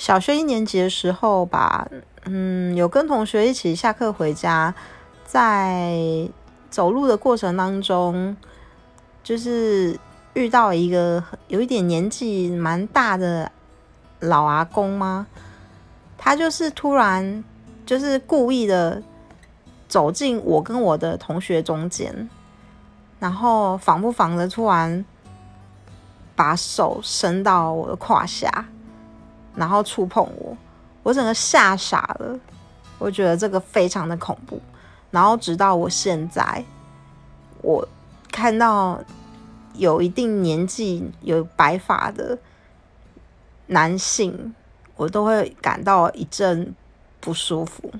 小学一年级的时候吧，嗯，有跟同学一起下课回家，在走路的过程当中，就是遇到一个有一点年纪蛮大的老阿公吗？他就是突然就是故意的走进我跟我的同学中间，然后防不防的突然把手伸到我的胯下。然后触碰我，我整个吓傻了。我觉得这个非常的恐怖。然后直到我现在，我看到有一定年纪、有白发的男性，我都会感到一阵不舒服。